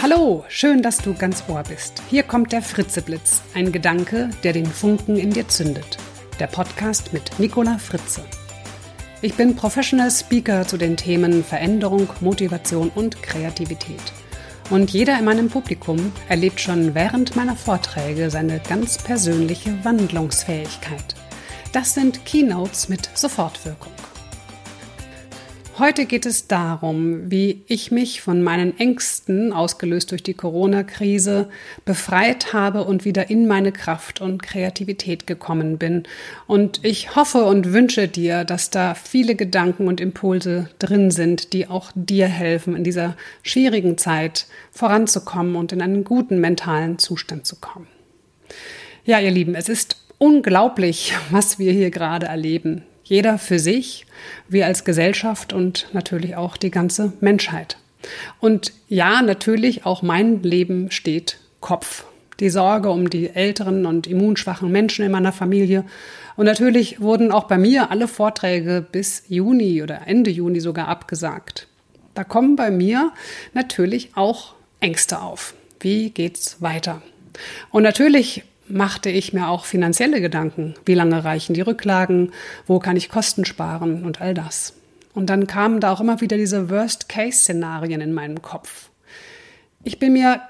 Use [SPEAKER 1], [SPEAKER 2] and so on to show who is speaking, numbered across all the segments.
[SPEAKER 1] Hallo, schön, dass du ganz Ohr bist. Hier kommt der Fritzeblitz, ein Gedanke, der den Funken in dir zündet. Der Podcast mit Nicola Fritze. Ich bin Professional Speaker zu den Themen Veränderung, Motivation und Kreativität. Und jeder in meinem Publikum erlebt schon während meiner Vorträge seine ganz persönliche Wandlungsfähigkeit. Das sind Keynotes mit Sofortwirkung. Heute geht es darum, wie ich mich von meinen Ängsten, ausgelöst durch die Corona-Krise, befreit habe und wieder in meine Kraft und Kreativität gekommen bin. Und ich hoffe und wünsche dir, dass da viele Gedanken und Impulse drin sind, die auch dir helfen, in dieser schwierigen Zeit voranzukommen und in einen guten mentalen Zustand zu kommen. Ja, ihr Lieben, es ist unglaublich, was wir hier gerade erleben. Jeder für sich, wir als Gesellschaft und natürlich auch die ganze Menschheit. Und ja, natürlich auch mein Leben steht Kopf. Die Sorge um die älteren und immunschwachen Menschen in meiner Familie. Und natürlich wurden auch bei mir alle Vorträge bis Juni oder Ende Juni sogar abgesagt. Da kommen bei mir natürlich auch Ängste auf. Wie geht's weiter? Und natürlich machte ich mir auch finanzielle Gedanken. Wie lange reichen die Rücklagen? Wo kann ich Kosten sparen und all das? Und dann kamen da auch immer wieder diese Worst-Case-Szenarien in meinem Kopf. Ich bin mir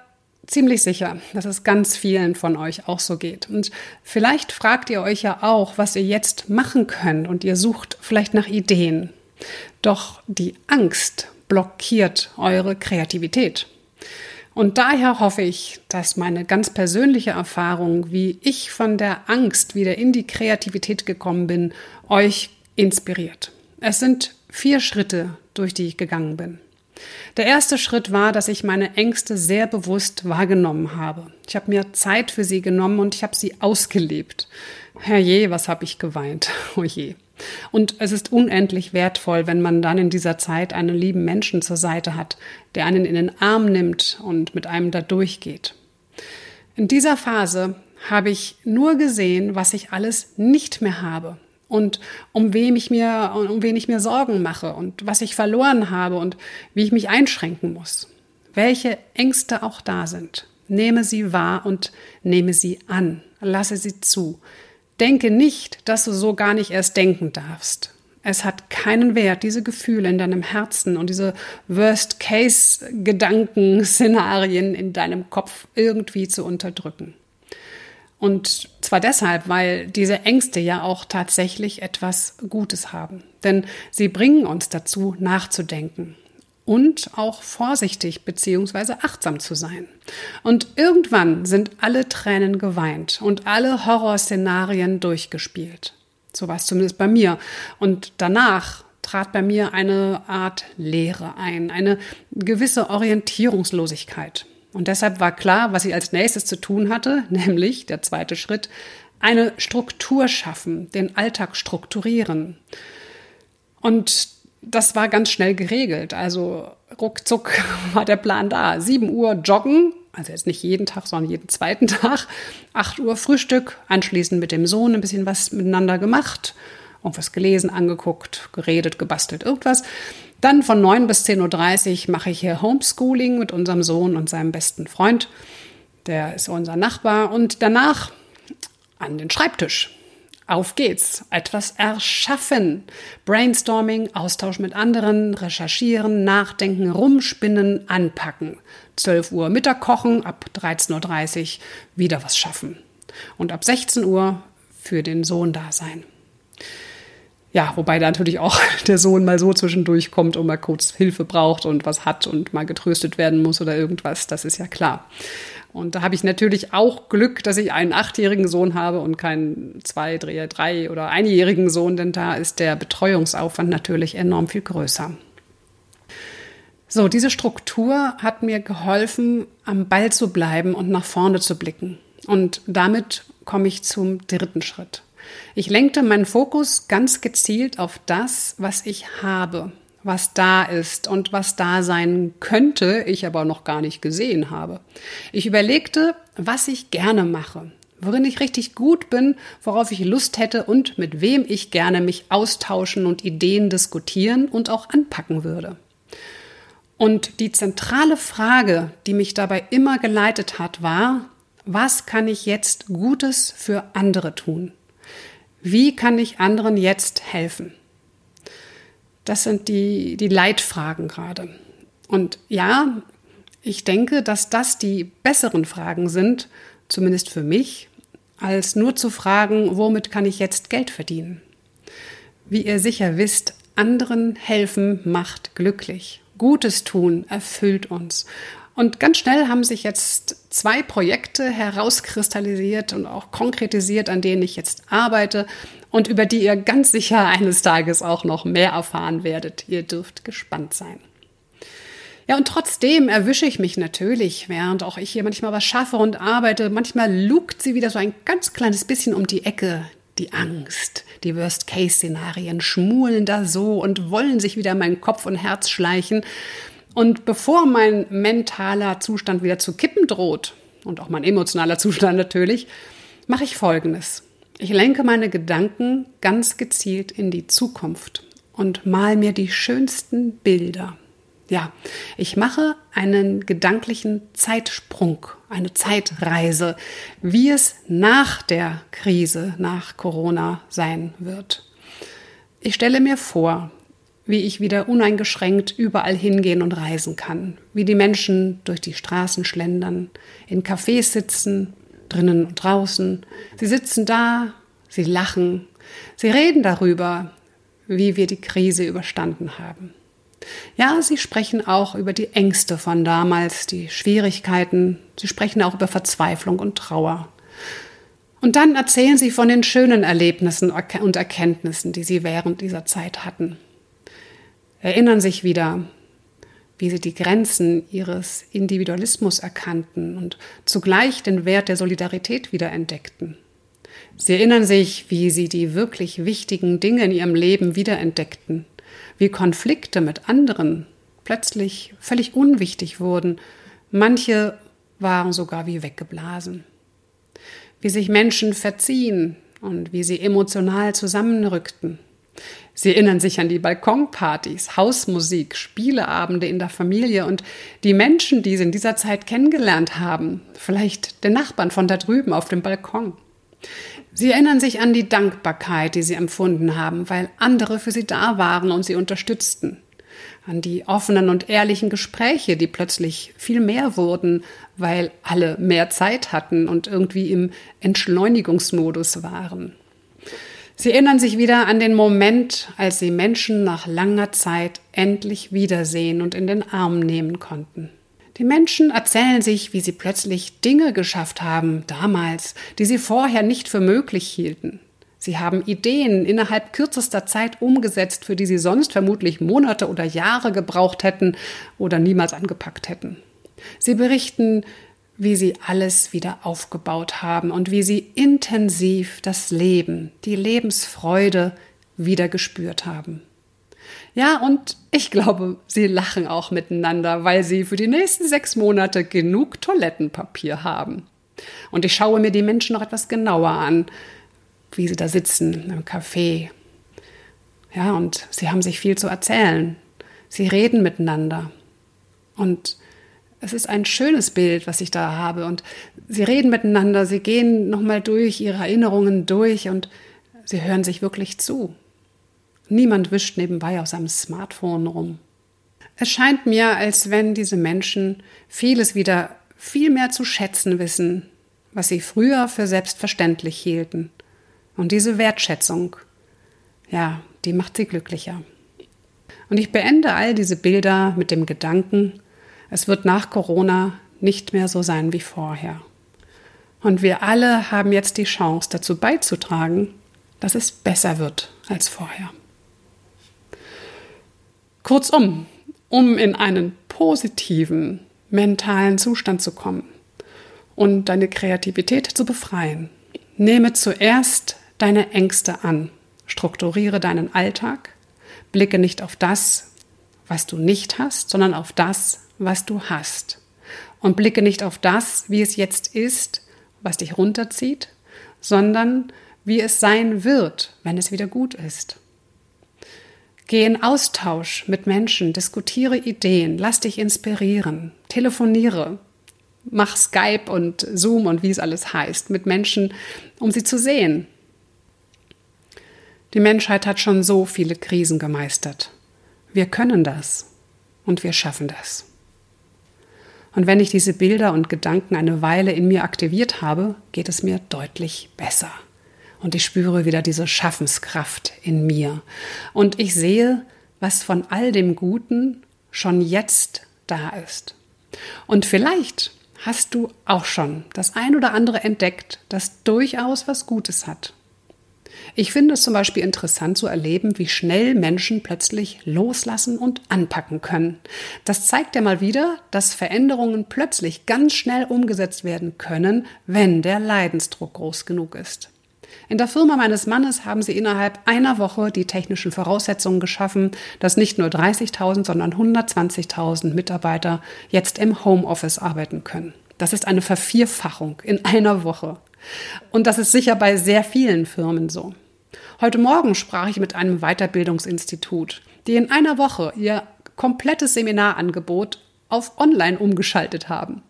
[SPEAKER 1] ziemlich sicher, dass es ganz vielen von euch auch so geht. Und vielleicht fragt ihr euch ja auch, was ihr jetzt machen könnt und ihr sucht vielleicht nach Ideen. Doch die Angst blockiert eure Kreativität. Und daher hoffe ich, dass meine ganz persönliche Erfahrung, wie ich von der Angst wieder in die Kreativität gekommen bin, euch inspiriert. Es sind vier Schritte, durch die ich gegangen bin. Der erste Schritt war, dass ich meine Ängste sehr bewusst wahrgenommen habe. Ich habe mir Zeit für sie genommen und ich habe sie ausgelebt. Herrje, was habe ich geweint. Oh je. Und es ist unendlich wertvoll, wenn man dann in dieser Zeit einen lieben Menschen zur Seite hat, der einen in den Arm nimmt und mit einem da durchgeht. In dieser Phase habe ich nur gesehen, was ich alles nicht mehr habe und um wem ich mir, um wen ich mir Sorgen mache und was ich verloren habe und wie ich mich einschränken muss. Welche Ängste auch da sind. Nehme sie wahr und nehme sie an. Lasse sie zu. Denke nicht, dass du so gar nicht erst denken darfst. Es hat keinen Wert, diese Gefühle in deinem Herzen und diese Worst-Case-Gedanken-Szenarien in deinem Kopf irgendwie zu unterdrücken. Und zwar deshalb, weil diese Ängste ja auch tatsächlich etwas Gutes haben. Denn sie bringen uns dazu, nachzudenken und auch vorsichtig bzw. achtsam zu sein. Und irgendwann sind alle Tränen geweint und alle Horrorszenarien durchgespielt. So war es zumindest bei mir. Und danach trat bei mir eine Art Leere ein, eine gewisse Orientierungslosigkeit. Und deshalb war klar, was ich als nächstes zu tun hatte, nämlich der zweite Schritt, eine Struktur schaffen, den Alltag strukturieren. Und das war ganz schnell geregelt. Also ruckzuck war der Plan da. 7 Uhr joggen, also jetzt nicht jeden Tag, sondern jeden zweiten Tag. 8 Uhr Frühstück, anschließend mit dem Sohn ein bisschen was miteinander gemacht, irgendwas gelesen, angeguckt, geredet, gebastelt, irgendwas. Dann von 9 bis 10.30 Uhr mache ich hier Homeschooling mit unserem Sohn und seinem besten Freund. Der ist unser Nachbar. Und danach an den Schreibtisch auf geht's. Etwas erschaffen. Brainstorming, Austausch mit anderen, recherchieren, nachdenken, rumspinnen, anpacken. 12 Uhr Mittag kochen, ab 13.30 Uhr wieder was schaffen. Und ab 16 Uhr für den Sohn da sein. Ja, wobei da natürlich auch der Sohn mal so zwischendurch kommt und mal kurz Hilfe braucht und was hat und mal getröstet werden muss oder irgendwas, das ist ja klar. Und da habe ich natürlich auch Glück, dass ich einen achtjährigen Sohn habe und keinen zwei, drei, drei oder einjährigen Sohn, denn da ist der Betreuungsaufwand natürlich enorm viel größer. So, diese Struktur hat mir geholfen, am Ball zu bleiben und nach vorne zu blicken. Und damit komme ich zum dritten Schritt. Ich lenkte meinen Fokus ganz gezielt auf das, was ich habe was da ist und was da sein könnte, ich aber noch gar nicht gesehen habe. Ich überlegte, was ich gerne mache, worin ich richtig gut bin, worauf ich Lust hätte und mit wem ich gerne mich austauschen und Ideen diskutieren und auch anpacken würde. Und die zentrale Frage, die mich dabei immer geleitet hat, war, was kann ich jetzt Gutes für andere tun? Wie kann ich anderen jetzt helfen? Das sind die, die Leitfragen gerade. Und ja, ich denke, dass das die besseren Fragen sind, zumindest für mich, als nur zu fragen, womit kann ich jetzt Geld verdienen? Wie ihr sicher wisst, anderen helfen macht glücklich. Gutes tun erfüllt uns. Und ganz schnell haben sich jetzt zwei Projekte herauskristallisiert und auch konkretisiert, an denen ich jetzt arbeite und über die ihr ganz sicher eines Tages auch noch mehr erfahren werdet. Ihr dürft gespannt sein. Ja, und trotzdem erwische ich mich natürlich, während auch ich hier manchmal was schaffe und arbeite. Manchmal lugt sie wieder so ein ganz kleines bisschen um die Ecke. Die Angst, die Worst-Case-Szenarien schmulen da so und wollen sich wieder in meinen Kopf und Herz schleichen. Und bevor mein mentaler Zustand wieder zu kippen droht, und auch mein emotionaler Zustand natürlich, mache ich Folgendes. Ich lenke meine Gedanken ganz gezielt in die Zukunft und mal mir die schönsten Bilder ja, ich mache einen gedanklichen Zeitsprung, eine Zeitreise, wie es nach der Krise, nach Corona sein wird. Ich stelle mir vor, wie ich wieder uneingeschränkt überall hingehen und reisen kann, wie die Menschen durch die Straßen schlendern, in Cafés sitzen, drinnen und draußen. Sie sitzen da, sie lachen, sie reden darüber, wie wir die Krise überstanden haben. Ja, sie sprechen auch über die Ängste von damals, die Schwierigkeiten, sie sprechen auch über Verzweiflung und Trauer. Und dann erzählen sie von den schönen Erlebnissen und Erkenntnissen, die sie während dieser Zeit hatten. Erinnern sich wieder, wie sie die Grenzen ihres Individualismus erkannten und zugleich den Wert der Solidarität wiederentdeckten. Sie erinnern sich, wie sie die wirklich wichtigen Dinge in ihrem Leben wiederentdeckten wie Konflikte mit anderen plötzlich völlig unwichtig wurden. Manche waren sogar wie weggeblasen. Wie sich Menschen verziehen und wie sie emotional zusammenrückten. Sie erinnern sich an die Balkonpartys, Hausmusik, Spieleabende in der Familie und die Menschen, die sie in dieser Zeit kennengelernt haben. Vielleicht den Nachbarn von da drüben auf dem Balkon. Sie erinnern sich an die Dankbarkeit, die sie empfunden haben, weil andere für sie da waren und sie unterstützten. An die offenen und ehrlichen Gespräche, die plötzlich viel mehr wurden, weil alle mehr Zeit hatten und irgendwie im Entschleunigungsmodus waren. Sie erinnern sich wieder an den Moment, als sie Menschen nach langer Zeit endlich wiedersehen und in den Arm nehmen konnten. Die Menschen erzählen sich, wie sie plötzlich Dinge geschafft haben damals, die sie vorher nicht für möglich hielten. Sie haben Ideen innerhalb kürzester Zeit umgesetzt, für die sie sonst vermutlich Monate oder Jahre gebraucht hätten oder niemals angepackt hätten. Sie berichten, wie sie alles wieder aufgebaut haben und wie sie intensiv das Leben, die Lebensfreude wieder gespürt haben. Ja, und ich glaube, sie lachen auch miteinander, weil sie für die nächsten sechs Monate genug Toilettenpapier haben. Und ich schaue mir die Menschen noch etwas genauer an, wie sie da sitzen im Café. Ja, und sie haben sich viel zu erzählen. Sie reden miteinander. Und es ist ein schönes Bild, was ich da habe. Und sie reden miteinander, sie gehen nochmal durch ihre Erinnerungen durch und sie hören sich wirklich zu. Niemand wischt nebenbei auf seinem Smartphone rum. Es scheint mir, als wenn diese Menschen vieles wieder viel mehr zu schätzen wissen, was sie früher für selbstverständlich hielten. Und diese Wertschätzung, ja, die macht sie glücklicher. Und ich beende all diese Bilder mit dem Gedanken, es wird nach Corona nicht mehr so sein wie vorher. Und wir alle haben jetzt die Chance dazu beizutragen, dass es besser wird als vorher. Kurzum, um in einen positiven mentalen Zustand zu kommen und deine Kreativität zu befreien, nehme zuerst deine Ängste an, strukturiere deinen Alltag, blicke nicht auf das, was du nicht hast, sondern auf das, was du hast. Und blicke nicht auf das, wie es jetzt ist, was dich runterzieht, sondern wie es sein wird, wenn es wieder gut ist. Geh in Austausch mit Menschen, diskutiere Ideen, lass dich inspirieren, telefoniere, mach Skype und Zoom und wie es alles heißt mit Menschen, um sie zu sehen. Die Menschheit hat schon so viele Krisen gemeistert. Wir können das und wir schaffen das. Und wenn ich diese Bilder und Gedanken eine Weile in mir aktiviert habe, geht es mir deutlich besser. Und ich spüre wieder diese Schaffenskraft in mir. Und ich sehe, was von all dem Guten schon jetzt da ist. Und vielleicht hast du auch schon das ein oder andere entdeckt, das durchaus was Gutes hat. Ich finde es zum Beispiel interessant zu erleben, wie schnell Menschen plötzlich loslassen und anpacken können. Das zeigt ja mal wieder, dass Veränderungen plötzlich ganz schnell umgesetzt werden können, wenn der Leidensdruck groß genug ist. In der Firma meines Mannes haben sie innerhalb einer Woche die technischen Voraussetzungen geschaffen, dass nicht nur 30.000, sondern 120.000 Mitarbeiter jetzt im Homeoffice arbeiten können. Das ist eine Vervierfachung in einer Woche. Und das ist sicher bei sehr vielen Firmen so. Heute Morgen sprach ich mit einem Weiterbildungsinstitut, die in einer Woche ihr komplettes Seminarangebot auf Online umgeschaltet haben.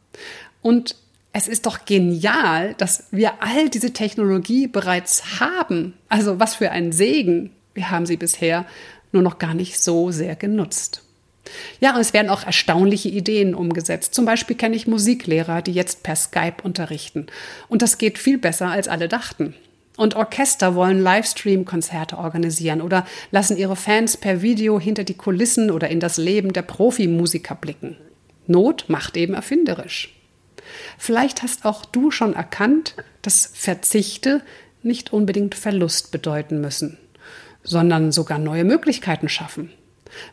[SPEAKER 1] Und es ist doch genial, dass wir all diese Technologie bereits haben. Also was für ein Segen. Wir haben sie bisher nur noch gar nicht so sehr genutzt. Ja, und es werden auch erstaunliche Ideen umgesetzt. Zum Beispiel kenne ich Musiklehrer, die jetzt per Skype unterrichten. Und das geht viel besser, als alle dachten. Und Orchester wollen Livestream-Konzerte organisieren oder lassen ihre Fans per Video hinter die Kulissen oder in das Leben der Profimusiker blicken. Not macht eben erfinderisch. Vielleicht hast auch du schon erkannt, dass Verzichte nicht unbedingt Verlust bedeuten müssen, sondern sogar neue Möglichkeiten schaffen.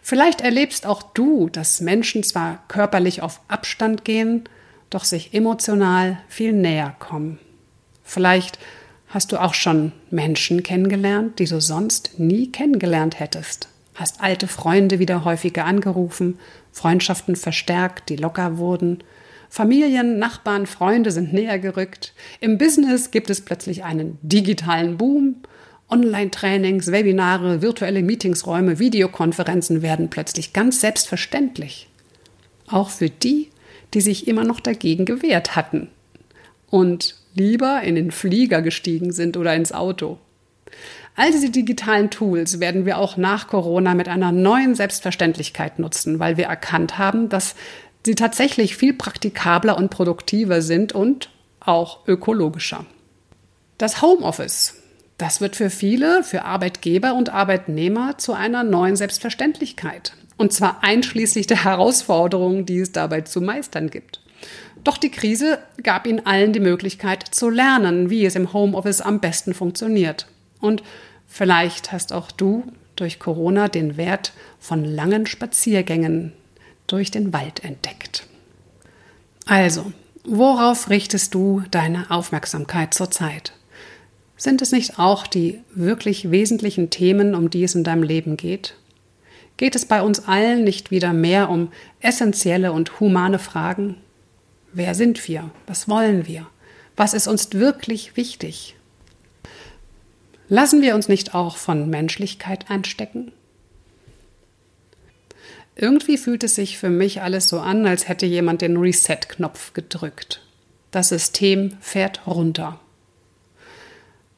[SPEAKER 1] Vielleicht erlebst auch du, dass Menschen zwar körperlich auf Abstand gehen, doch sich emotional viel näher kommen. Vielleicht hast du auch schon Menschen kennengelernt, die du sonst nie kennengelernt hättest. Hast alte Freunde wieder häufiger angerufen, Freundschaften verstärkt, die locker wurden. Familien, Nachbarn, Freunde sind näher gerückt. Im Business gibt es plötzlich einen digitalen Boom Online-Trainings, Webinare, virtuelle Meetingsräume, Videokonferenzen werden plötzlich ganz selbstverständlich. Auch für die, die sich immer noch dagegen gewehrt hatten und lieber in den Flieger gestiegen sind oder ins Auto. All diese digitalen Tools werden wir auch nach Corona mit einer neuen Selbstverständlichkeit nutzen, weil wir erkannt haben, dass sie tatsächlich viel praktikabler und produktiver sind und auch ökologischer. Das Homeoffice das wird für viele, für Arbeitgeber und Arbeitnehmer zu einer neuen Selbstverständlichkeit. Und zwar einschließlich der Herausforderungen, die es dabei zu meistern gibt. Doch die Krise gab ihnen allen die Möglichkeit zu lernen, wie es im Homeoffice am besten funktioniert. Und vielleicht hast auch du durch Corona den Wert von langen Spaziergängen durch den Wald entdeckt. Also, worauf richtest du deine Aufmerksamkeit zurzeit? Sind es nicht auch die wirklich wesentlichen Themen, um die es in deinem Leben geht? Geht es bei uns allen nicht wieder mehr um essentielle und humane Fragen? Wer sind wir? Was wollen wir? Was ist uns wirklich wichtig? Lassen wir uns nicht auch von Menschlichkeit anstecken? Irgendwie fühlt es sich für mich alles so an, als hätte jemand den Reset-Knopf gedrückt. Das System fährt runter.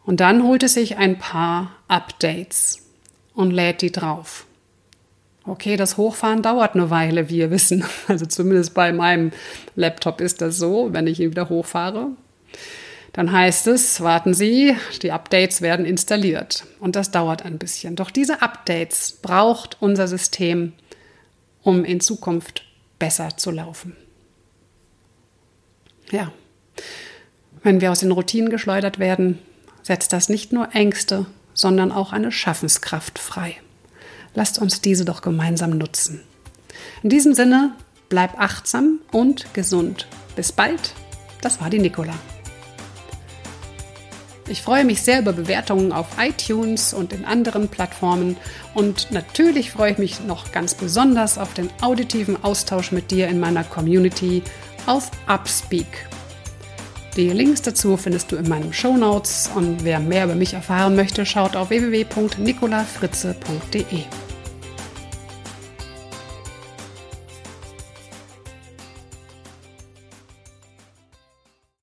[SPEAKER 1] Und dann holt es sich ein paar Updates und lädt die drauf. Okay, das Hochfahren dauert eine Weile, wie wir wissen. Also zumindest bei meinem Laptop ist das so, wenn ich ihn wieder hochfahre. Dann heißt es, warten Sie, die Updates werden installiert. Und das dauert ein bisschen. Doch diese Updates braucht unser System, um in Zukunft besser zu laufen. Ja, wenn wir aus den Routinen geschleudert werden, setzt das nicht nur Ängste, sondern auch eine Schaffenskraft frei. Lasst uns diese doch gemeinsam nutzen. In diesem Sinne, bleib achtsam und gesund. Bis bald, das war die Nicola. Ich freue mich sehr über Bewertungen auf iTunes und in anderen Plattformen und natürlich freue ich mich noch ganz besonders auf den auditiven Austausch mit dir in meiner Community auf Upspeak. Die Links dazu findest du in meinen Show Notes und wer mehr über mich erfahren möchte, schaut auf www.nicolafritze.de.